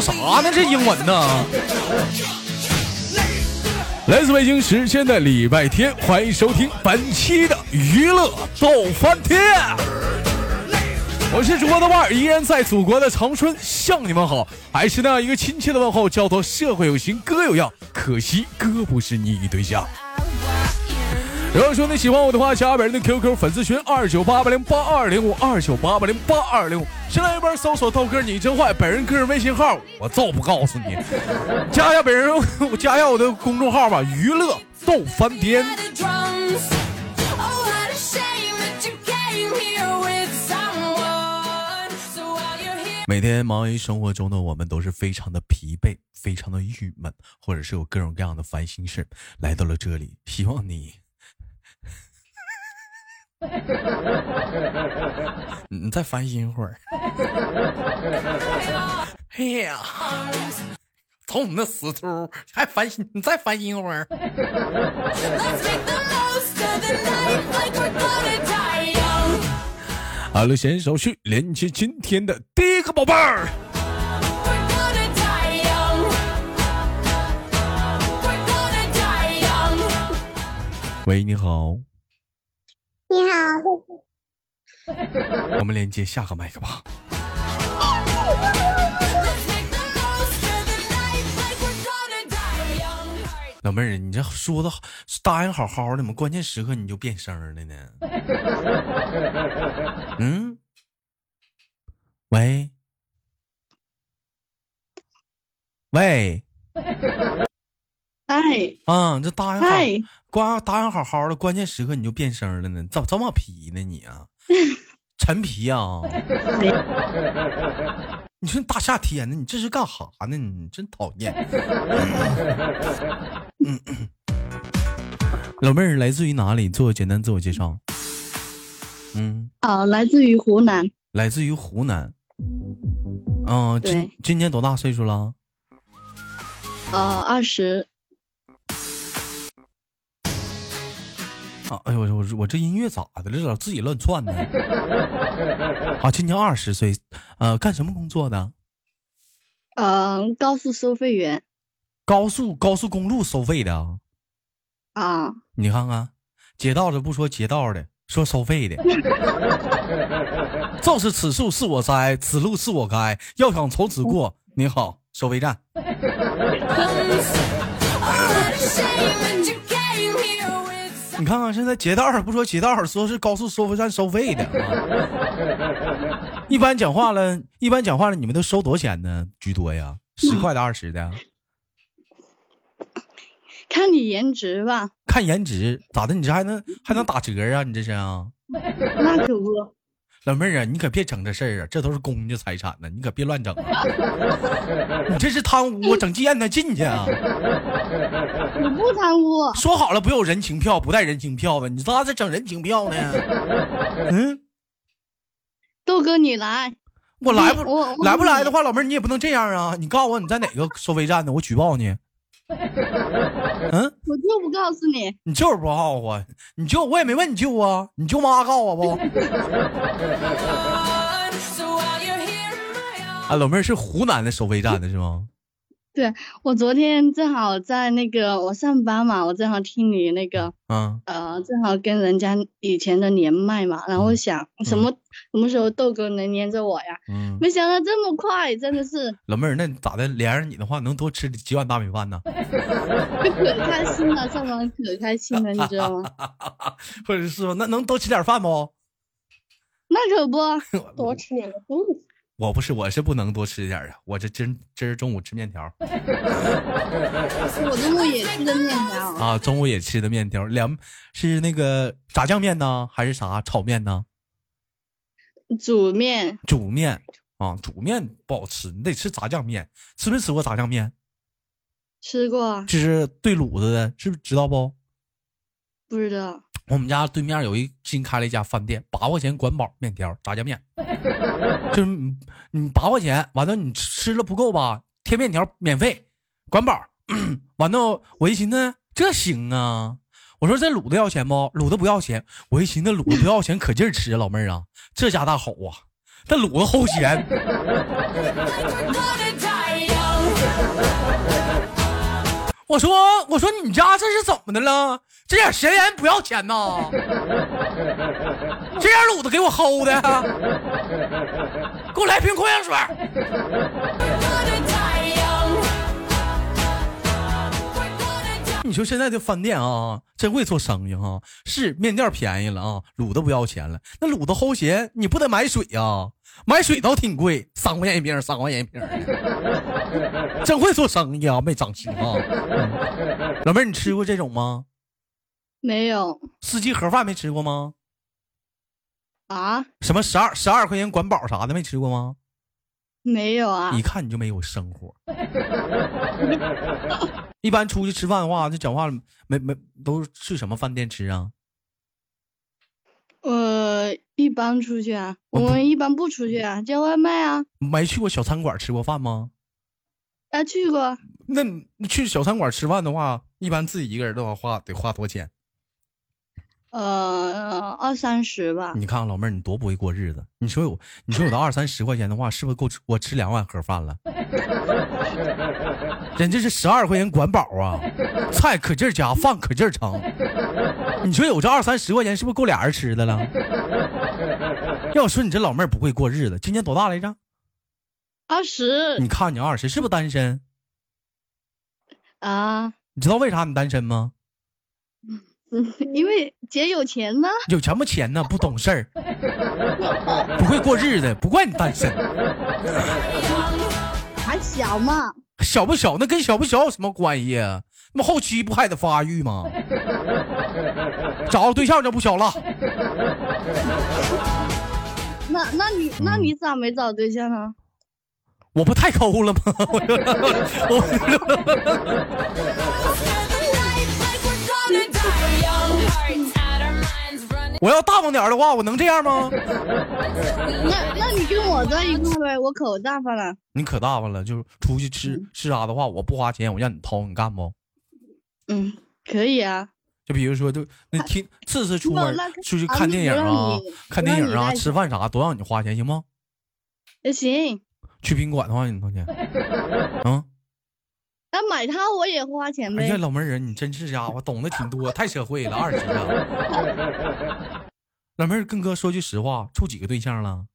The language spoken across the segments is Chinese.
啥呢？这英文呢？来自北京时间的礼拜天，欢迎收听本期的娱乐逗翻天。我是主播的万，依然在祖国的长春向你们好，还是那样一个亲切的问候，叫做社会有型哥有样，可惜哥不是你对象。如果说你喜欢我的话，加本人的 QQ 粉丝群二九八八零八二零五二九八八零八二零五，新浪一边搜索豆哥你真坏，本人个人微信号我照不告诉你，加一下本人，加一下我的公众号吧，娱乐逗翻天。每天忙于生活中的我们都是非常的疲惫，非常的郁闷，或者是有各种各样的烦心事，来到了这里，希望你。你再烦心一会儿。哎呀，瞅你那死秃，还烦心？你再烦心一会儿。好了，先手续连接今天的第一个宝贝儿。喂，你好。你好，我们连接下个麦克吧。老妹儿，你这说的答应好好的，怎么关键时刻你就变声了呢？嗯？喂？喂？哎，啊，这答应好，关答应好好的，关键时刻你就变声了呢？怎么这么皮呢你啊？陈皮啊？你说大夏天的，你这是干哈呢？你真讨厌。嗯嗯。老妹儿来自于哪里？做个简单自我介绍。嗯。啊，来自于湖南。来自于湖南。嗯，今今年多大岁数了？呃，二十。啊！哎呦，我我我这音乐咋的了？咋自己乱窜呢？啊，今年二十岁，呃，干什么工作的？嗯，高速收费员。高速高速公路收费的。啊！你看看，街道的不说街道的，说收费的。就是此树是我栽，此路是我开，要想从此过，你好，收费站。你看看现在街道不说街道，说是高速收费站收费的。一般讲话了，一般讲话了，你们都收多少钱呢？居多呀，十块的、二十的。看你颜值吧。看颜值咋的？你这还能还能打折啊？你这是啊？那可不。老妹儿啊，你可别整这事儿啊！这都是公家财产呢，你可别乱整啊！你这是贪污，整让他进去啊！我不贪污。说好了不有人情票，不带人情票的，你咋在整人情票呢？嗯，豆哥你来，我来不来不来的话，老妹儿你也不能这样啊！你告诉我你在哪个收费站呢？我举报你。嗯，我就不告诉你，你就是不告诉我，你舅我也没问你舅啊，你舅妈告诉我不？啊，老妹儿是湖南的收费站的是吗？对我昨天正好在那个我上班嘛，我正好听你那个，嗯呃，正好跟人家以前的连麦嘛，然后想什么什么时候豆哥能连着我呀？嗯，没想到这么快，真的是。老妹儿，那咋的？连上你的话，能多吃几碗大米饭呢？可开心了，上班可开心了，你知道吗？或者是那能多吃点饭不？那可不，多吃点个东西。我不是，我是不能多吃点啊！我这今今儿中午吃面条，我中午也吃的面条啊，中午也吃的面条，两是那个炸酱面呢，还是啥炒面呢？煮面，煮面啊，煮面不好吃，你得吃炸酱面。吃没吃过炸酱面？吃过，就是对卤子的，是不是知道不？不知道。我们家对面有一新开了一家饭店，八块钱管饱面条炸酱面，就是你八块钱，完了你吃了不够吧，贴面条免费，管饱。完了我一寻思这行啊，我说这卤子要钱不？卤子不要钱。我一寻思卤子不要钱，可劲儿吃，老妹儿啊，这家大好啊，这卤子齁咸。我说我说你家这是怎么的了？这点咸盐不要钱呐？这点卤子给我齁的，给我来瓶矿泉水。你说现在的饭店啊，真会做生意哈！是面店便宜了啊，卤子不要钱了。那卤子齁咸，你不得买水呀？买水倒挺贵，三块钱一瓶，三块钱一瓶。真会做生意啊，没长心啊！老妹儿，你吃过这种吗？没有。四季盒饭没吃过吗？啊？什么十二十二块钱管饱啥的没吃过吗？没有啊！一看你就没有生活。一般出去吃饭的话，这讲话没没都去什么饭店吃啊？呃，一般出去啊，我们一般不出去啊，叫外卖啊。没去过小餐馆吃过饭吗？啊，去过。那你去小餐馆吃饭的话，一般自己一个人的话花得花多少钱？呃，二三十吧。你看看老妹儿，你多不会过日子。你说有，你说有的二三十块钱的话，是不是够吃我吃两碗盒饭了？人这是十二块钱管饱啊，菜可劲儿加，饭可劲儿盛。你说有这二三十块钱，是不是够俩人吃的了？要说你这老妹儿不会过日子，今年多大来着？二十。你看你二十，是不是单身？啊。你知道为啥你单身吗？嗯，因为姐有钱呢，有什么钱呢？不懂事儿，不会过日子，不怪你单身。还小嘛？小不小？那跟小不小有什么关系？那么后期不还得发育吗？找个对象就不小了。那那你那你咋没找对象呢？我不太抠了吗？我 要大方点的话，我能这样吗？那那你跟我在一块呗，我可大方了。你可大方了，就是出去吃吃啥的话，我不花钱，我让你掏，你干不？嗯，可以啊。就比如说，就那天次次出门出去看电影啊，看电影啊，吃饭啥都让你花钱，行吗？也行。去宾馆的话，你掏钱。嗯。那买它我也花钱呗。哎呀，老妹儿，你真是家伙，懂得挺多，太社会了，二十啊。老妹儿，跟哥说句实话，处几个对象了？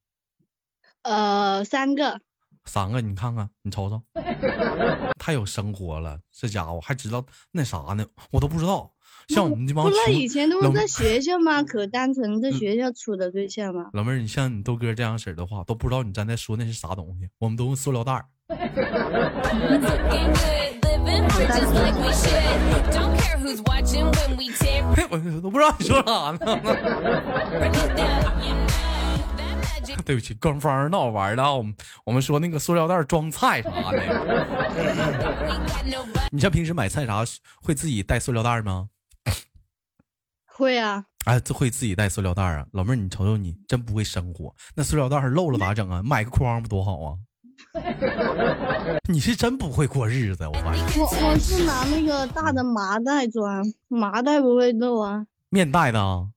呃，三个。三个，你看看，你瞅瞅，太有生活了，这家伙还知道那啥呢？我都不知道。像我们这帮，不是以前都是在学校吗？可单纯，在学校处的对象吗？老妹儿，你像你豆哥这样式的话，都不知道你刚才说那是啥东西。我们都用塑料袋儿。我都不知道你说啥呢。对不起，官方闹玩的啊。我们我们说那个塑料袋装菜啥的。你像平时买菜啥会自己带塑料袋吗？会啊。哎，这会自己带塑料袋啊？老妹儿，你瞅瞅你，真不会生活。那塑料袋漏了咋整啊？买个筐不多好啊？你是真不会过日子，我发现。我我是拿那个大的麻袋装，麻袋不会漏啊。面袋的啊。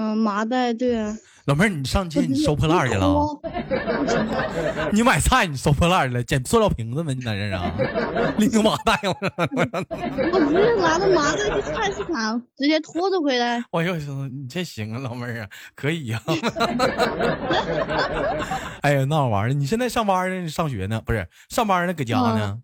嗯，麻袋对啊。老妹儿，你上街你收破烂去了？你买菜你收破烂去了？捡塑料瓶子吗？你在这啊？拎个麻袋 我不是拿着麻袋去菜市场，直接拖着回来。我又说你这行啊，老妹儿啊，可以呀。哎呀，那玩意儿，你现在上班呢？上学呢？不是上班呢？搁家呢？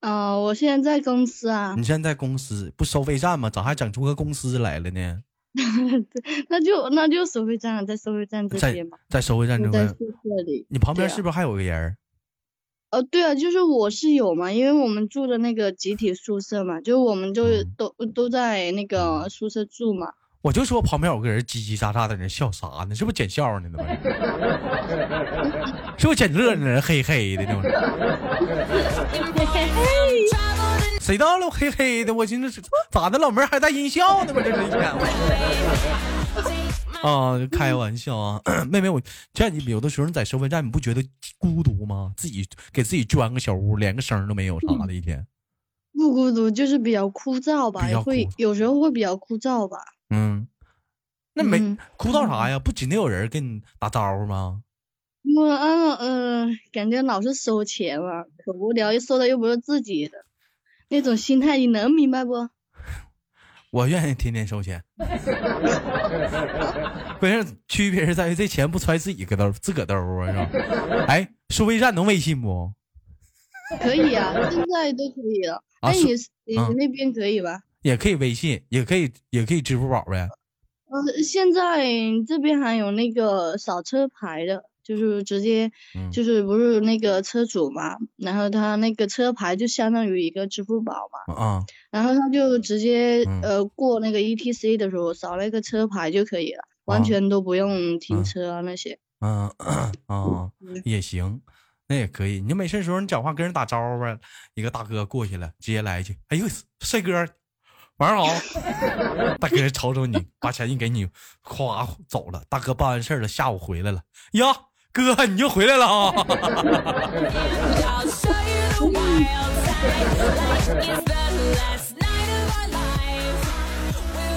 啊，我现在在公司啊。你现在在公司不收费站吗？咋还整出个公司来了呢？那就那就收费站，在收费站这边嘛，在收费站这边。在宿舍里。你旁边是不是还有个人？呃，对啊，就是我室友嘛，因为我们住的那个集体宿舍嘛，就我们就都都在那个宿舍住嘛。我就说旁边有个人叽叽喳喳的人笑啥呢？是不是捡笑呢？是不是捡乐呢？嘿嘿的那 谁到了黑黑的？我寻思是咋的？老妹儿还带音效呢吗？这是一天 啊，开玩笑啊，妹妹，我这你有的时候你在收费站，你不觉得孤独吗？自己给自己钻个小屋，连个声都没有啥的一天，不孤独，就是比较枯燥吧，会有时候会比较枯燥吧。嗯，那没枯燥啥呀？不仅得有人跟你打招呼吗？我嗯嗯，感觉老是收钱嘛，可无聊，又收的又不是自己的，那种心态你能明白不？我愿意天天收钱，关键区别是在于这钱不揣自己个兜，自个兜啊，是吧？哎，收费站能微信不？可以啊，现在都可以了。哎，你你那边可以吧？也可以微信，也可以也可以支付宝呗。呃，现在这边还有那个扫车牌的。就是直接，就是不是那个车主嘛，然后他那个车牌就相当于一个支付宝嘛，啊，然后他就直接呃过那个 E T C 的时候扫那个车牌就可以了，完全都不用停车啊那些。嗯啊也行，那也可以。你没事时候你讲话跟人打招呼呗，一个大哥过去了，直接来一句：“哎呦，帅哥，晚上好。”大哥瞅瞅你，把钱一给你，咵走了。大哥办完事了，下午回来了，呀。哥，你又回来了啊！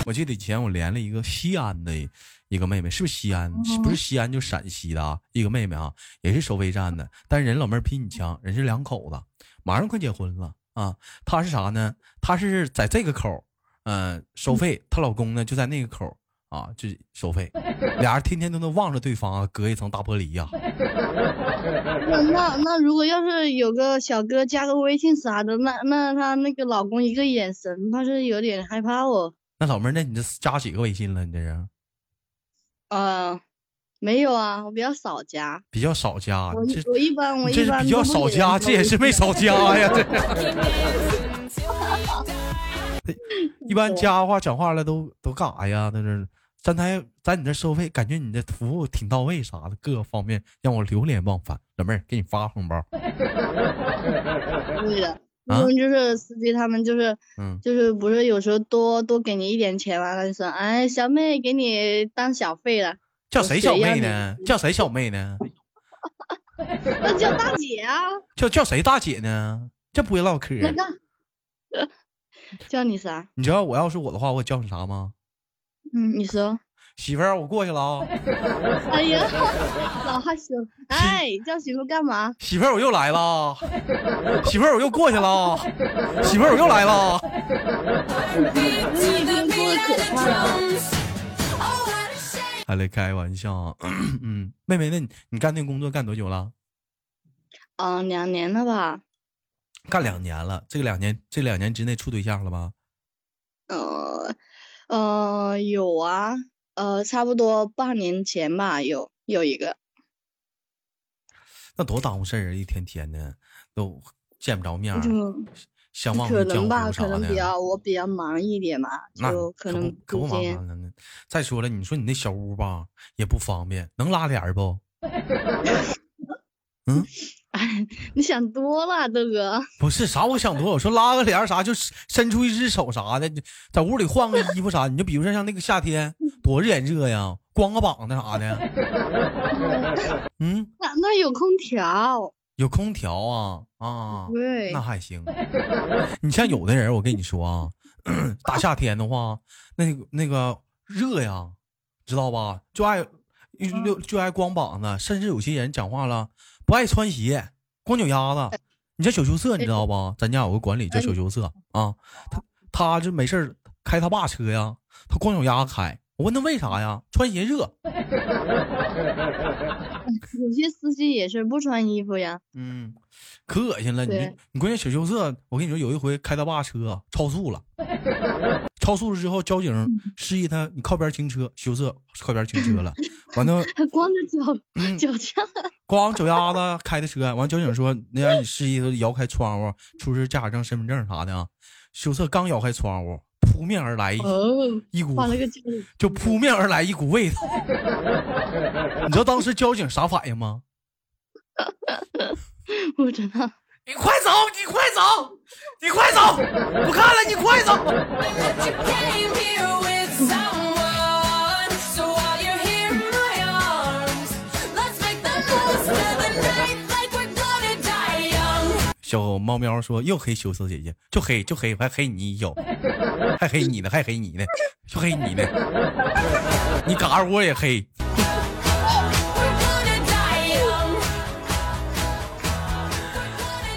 我记得以前我连了一个西安的一个妹妹，是不是西安？不是西安就陕西的啊，一个妹妹啊，也是收费站的，但人老妹儿比你强，人是两口子，马上快结婚了啊。她是啥呢？她是在这个口，嗯，收费，她老公呢就在那个口。啊，就收费，俩人天天都能望着对方啊，隔一层大玻璃呀。那那那，如果要是有个小哥加个微信啥的，那那他那个老公一个眼神，怕是有点害怕哦。那老妹儿，那你这加几个微信了？你这是？呃，没有啊，我比较少加。比较少加。我我一般我一般比较少加，这也是没少加呀。这。一般加话讲话了都都干啥呀？那是。站台在你这收费，感觉你的服务挺到位，啥的各个方面让我流连忘返。老妹儿，给你发红包。对的，啊，就是司机他们就是，嗯，就是不是有时候多多给你一点钱完了就说，哎，小妹给你当小费了。叫谁小妹呢？叫谁小妹呢？那叫大姐啊。叫叫谁大姐呢？这不会唠嗑。叫你啥？你知道我要是我的话，我叫你啥吗？嗯，你说，媳妇儿，我过去了啊！哎呀，老害羞，哎，叫媳妇干嘛？媳妇儿，我又来了，媳妇儿，我又过去了，媳妇儿，我又来了。还来开玩笑？嗯，妹妹，那你你干那工作干多久了？嗯，两年了吧。干两年了，这个两年，这两年之内处对象了吗？呃。呃，有啊，呃，差不多半年前吧，有有一个。那多耽误事儿啊！一天天的都见不着面，相忘可能吧，可能比较我比较忙一点嘛，就可能可不忙了。再说了，你说你那小屋吧也不方便，能拉帘不？嗯。哎，你想多了，豆哥。不是啥，我想多。我说拉个帘啥，就伸出一只手啥的，在屋里换个衣服啥。你就比如说像那个夏天，多热也热呀，光个膀子啥的。嗯，那那有空调，有空调啊啊，对，那还行。你像有的人，我跟你说啊，大夏天的话，那个那个热呀，知道吧？就爱就就爱光膀子，甚至有些人讲话了。不爱穿鞋，光脚丫子。你叫小羞涩，你知道不？咱家有个管理叫小羞涩啊，他他就没事开他爸车呀，他光脚丫子开。我问他为啥呀？穿鞋热。有些司机也是不穿衣服呀。嗯，可恶心了。你你关键小羞涩，我跟你说，有一回开他爸车超速了，超速了之后，交警示意他你靠边停车，羞涩靠边停车了。完了，他光着脚 脚架，光脚丫子开的车。完交警说，那让你示意他摇开窗户，出示驾驶证、身份证啥的啊。羞涩刚摇开窗户。扑面而来一股，就扑面而来一股味道。你知道当时交警啥反应吗？不知道。你快走！你快走！你快走！不看了，你快走！小猫喵说：“又黑羞涩姐姐，就黑就黑，还黑你一脚，还黑你呢，还黑你呢，就黑你呢，你嘎我也黑。”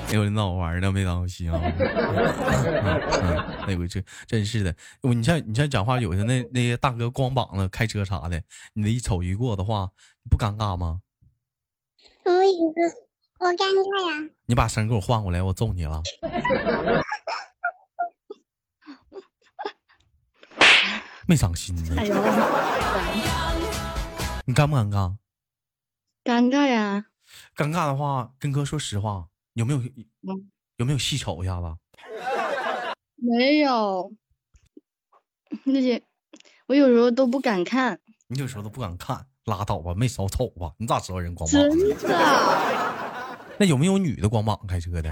哎呦，你闹玩呢，没当心啊！那回这真是的，我你像你像讲话，有些那那些大哥光膀子开车啥的，你那一瞅一过的话，不尴尬吗？我一个。我尴尬呀。你把声给我换过来，我揍你了。没长心呢。哎呦，你尴不尴尬？尴尬呀。尴尬的话，跟哥说实话，有没有有没有细瞅一下子？没有，那些我有时候都不敢看。你有时候都不敢看，拉倒吧，没少瞅吧？你咋知道人光膀？真的？那有没有女的光膀开车的？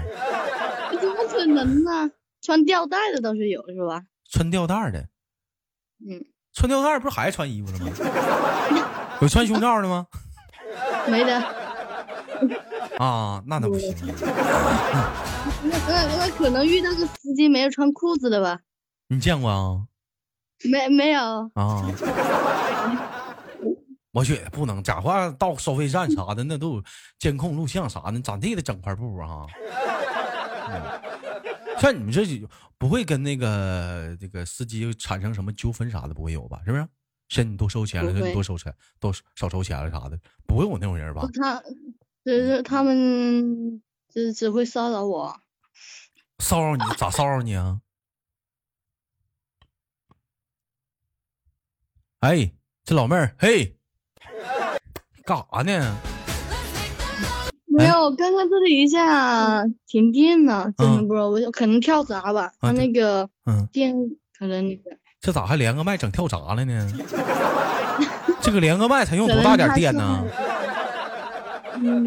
怎么可能呢？穿吊带的倒是有，是吧？穿吊带的。嗯。穿吊带不是还穿衣服了吗？有穿胸罩的吗？没的。啊，那那不行。那那那可能遇到个司机没有穿裤子的吧？你见过啊？没没有啊？我觉得不能，假话到收费站啥的，那都有监控录像啥的，咋地得整块布啊？像你们这不会跟那个这个司机产生什么纠纷啥的，不会有吧？是不是？嫌你多收钱了，你多收钱，多少收钱了啥的，不会有那种人吧？他。就是他们只只会骚扰我，骚扰你咋骚扰你啊？哎，这老妹儿，嘿，干啥呢？没有，刚刚这里一下停电了，真的不知道，我可能跳闸吧，他那个电可能那个。这咋还连个麦整跳闸了呢？这个连个麦才用多大点电呢？嗯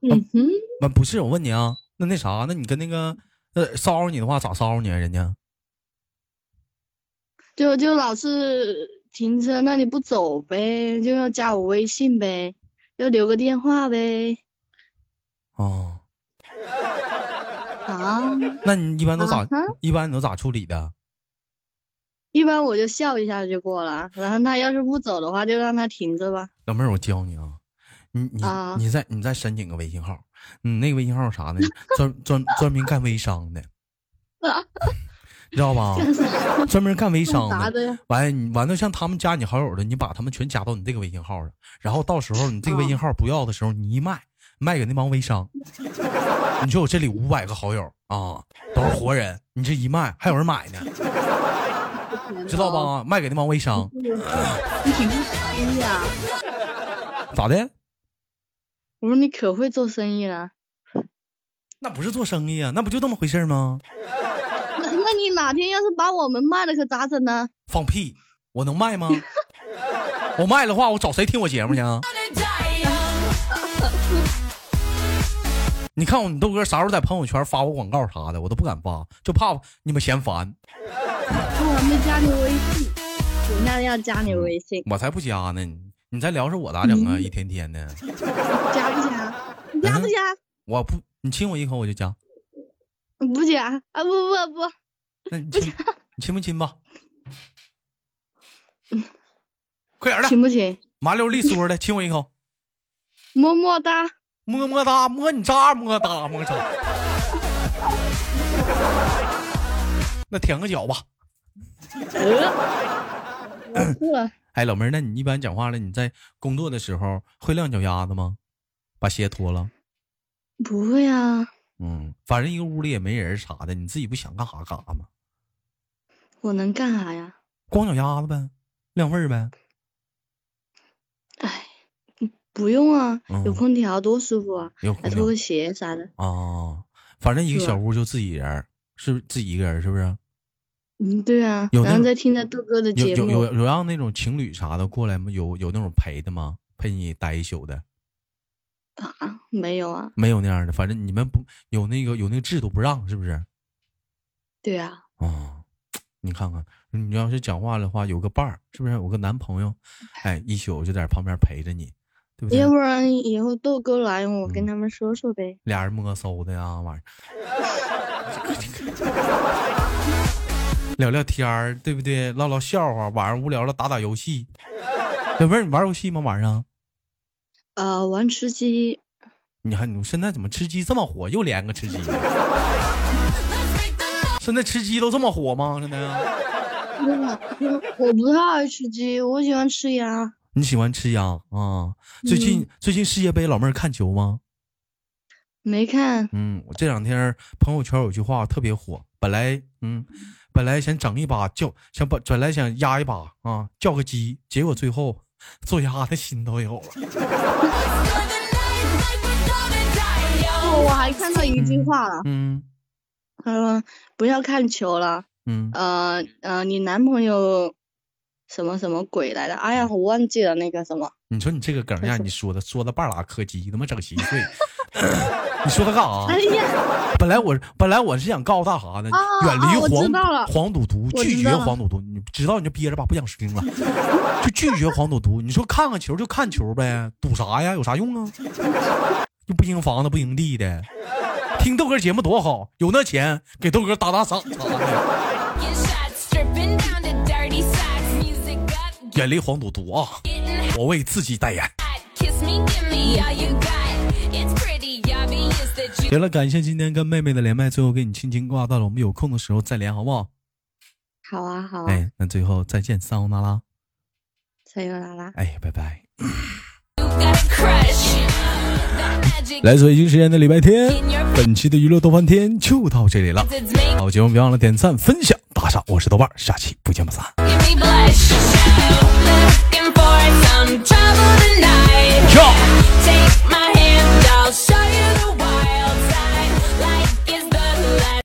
嗯哼，不是我问你啊，那那啥，那你跟那个呃骚扰你的话咋骚扰你啊？人家就就老是停车那你不走呗，就要加我微信呗，要留个电话呗。哦，啊？那你一般都咋？一般你都咋处理的？一般我就笑一下就过了，然后他要是不走的话，就让他停着吧。老妹儿，我教你啊。你你你再你再申请个微信号，你那个微信号啥呢？专专专门干微商的，你知道吧？专门干微商的。完完了，像他们加你好友的，你把他们全加到你这个微信号上，然后到时候你这个微信号不要的时候，你一卖卖给那帮微商。你说我这里五百个好友啊，都是活人，你这一卖还有人买呢，知道吧？卖给那帮微商。你挺会生意啊？咋的？我说你可会做生意了，那不是做生意啊，那不就这么回事吗？那那你哪天要是把我们卖了，可咋整呢？放屁！我能卖吗？我卖的话，我找谁听我节目去啊？你看我，你豆哥啥时候在朋友圈发我广告啥的，我都不敢发，就怕你们嫌烦。我还没加你微信，人家要加你微信，我才不加呢。你再聊着我咋整啊？一天天的，加不加？你加不加？我不，你亲我一口我就加。不加啊！不不不，那你亲，你亲不亲吧？快点的，亲不亲？麻溜利索的，亲我一口。么么哒，么么哒，摸你渣，么哒么渣。那舔个脚吧。呃，哎，老妹儿，那你一般讲话了？你在工作的时候会晾脚丫子吗？把鞋脱了？不会啊。嗯，反正一个屋里也没人啥的，你自己不想干啥干啥吗？我能干啥呀？光脚丫子呗，晾味儿呗。哎，不用啊，有空调多舒服啊！还脱个鞋啥的。啊，反正一个小屋就自己人，是自己一个人，是不是？嗯，对啊，然后在听着豆哥的节目，有有有让那种情侣啥的过来吗？有有那种陪的吗？陪你待一宿的？啊，没有啊，没有那样的。反正你们不有那个有那个制度不让，是不是？对啊。哦，你看看，你要是讲话的话，有个伴儿，是不是？有个男朋友，哎，一宿就在旁边陪着你，对不对？要不然以后豆哥来，我跟他们说说呗。俩人摸搜的呀，玩意 聊聊天儿，对不对？唠唠笑话，晚上无聊了打打游戏。小妹儿，你玩游戏吗？晚上？呃，玩吃鸡。你看你现在怎么吃鸡这么火？又连个吃鸡。现在吃鸡都这么火吗？现在？我不太爱吃鸡，我喜欢吃鸭。你喜欢吃鸭啊？最近最近世界杯，老妹儿看球吗？没看。嗯，我这两天朋友圈有句话特别火，本来嗯，本来想整一把叫想把本来想压一把啊，叫个鸡，结果最后做鸭的心都有了。我还看到一句话了，嗯，他说不要看球了，嗯，呃呃，你男朋友什么什么鬼来的？哎呀，我忘记了那个什么。你说你这个梗让 你说的，说的半拉柯基，他妈整稀碎。你说他干啥？哎呀，本来我本来我是想告诉他啥呢？远离黄黄赌毒，拒绝黄赌毒。你知道你就憋着吧，不想听了，就拒绝黄赌毒。你说看看球就看球呗，赌啥呀？有啥用啊？又不赢房子不赢地的，听豆哥节目多好，有那钱给豆哥打打赏。远离黄赌毒啊！我为自己代言。行了，感谢今天跟妹妹的连麦，最后给你轻轻挂断了。我们有空的时候再连，好不好？好啊，好。哎，那最后再见，撒欧那拉。撒欧那拉。哎，拜拜。来自北京时间的礼拜天，本期的娱乐逗翻天就到这里了。好节目别忘了点赞、分享、打赏，我是豆瓣，下期不见不散。Yo。Take my